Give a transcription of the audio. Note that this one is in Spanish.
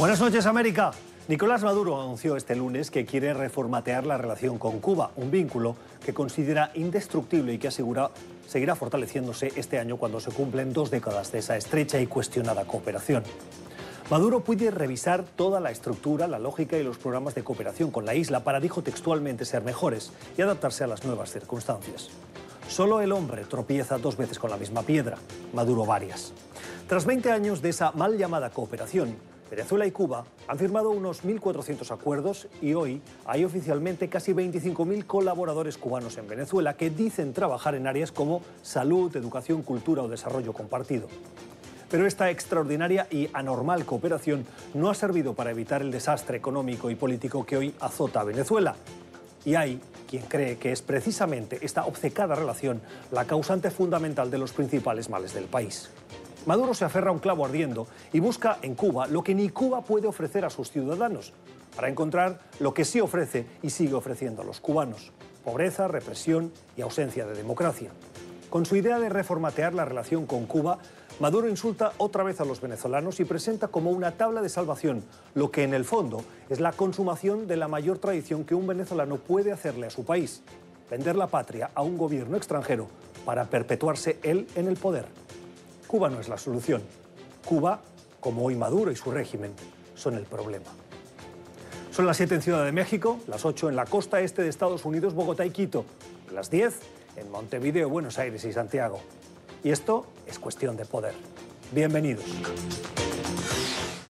Buenas noches, América. Nicolás Maduro anunció este lunes que quiere reformatear la relación con Cuba, un vínculo que considera indestructible y que asegura seguirá fortaleciéndose este año cuando se cumplen dos décadas de esa estrecha y cuestionada cooperación. Maduro puede revisar toda la estructura, la lógica y los programas de cooperación con la isla para, dijo textualmente, ser mejores y adaptarse a las nuevas circunstancias. Solo el hombre tropieza dos veces con la misma piedra, Maduro varias. Tras 20 años de esa mal llamada cooperación, Venezuela y Cuba han firmado unos 1.400 acuerdos y hoy hay oficialmente casi 25.000 colaboradores cubanos en Venezuela que dicen trabajar en áreas como salud, educación, cultura o desarrollo compartido. Pero esta extraordinaria y anormal cooperación no ha servido para evitar el desastre económico y político que hoy azota a Venezuela. Y hay quien cree que es precisamente esta obcecada relación la causante fundamental de los principales males del país. Maduro se aferra a un clavo ardiendo y busca en Cuba lo que ni Cuba puede ofrecer a sus ciudadanos, para encontrar lo que sí ofrece y sigue ofreciendo a los cubanos, pobreza, represión y ausencia de democracia. Con su idea de reformatear la relación con Cuba, Maduro insulta otra vez a los venezolanos y presenta como una tabla de salvación lo que en el fondo es la consumación de la mayor tradición que un venezolano puede hacerle a su país, vender la patria a un gobierno extranjero para perpetuarse él en el poder. Cuba no es la solución. Cuba, como hoy Maduro y su régimen, son el problema. Son las 7 en Ciudad de México, las 8 en la costa este de Estados Unidos, Bogotá y Quito, las 10 en Montevideo, Buenos Aires y Santiago. Y esto es cuestión de poder. Bienvenidos.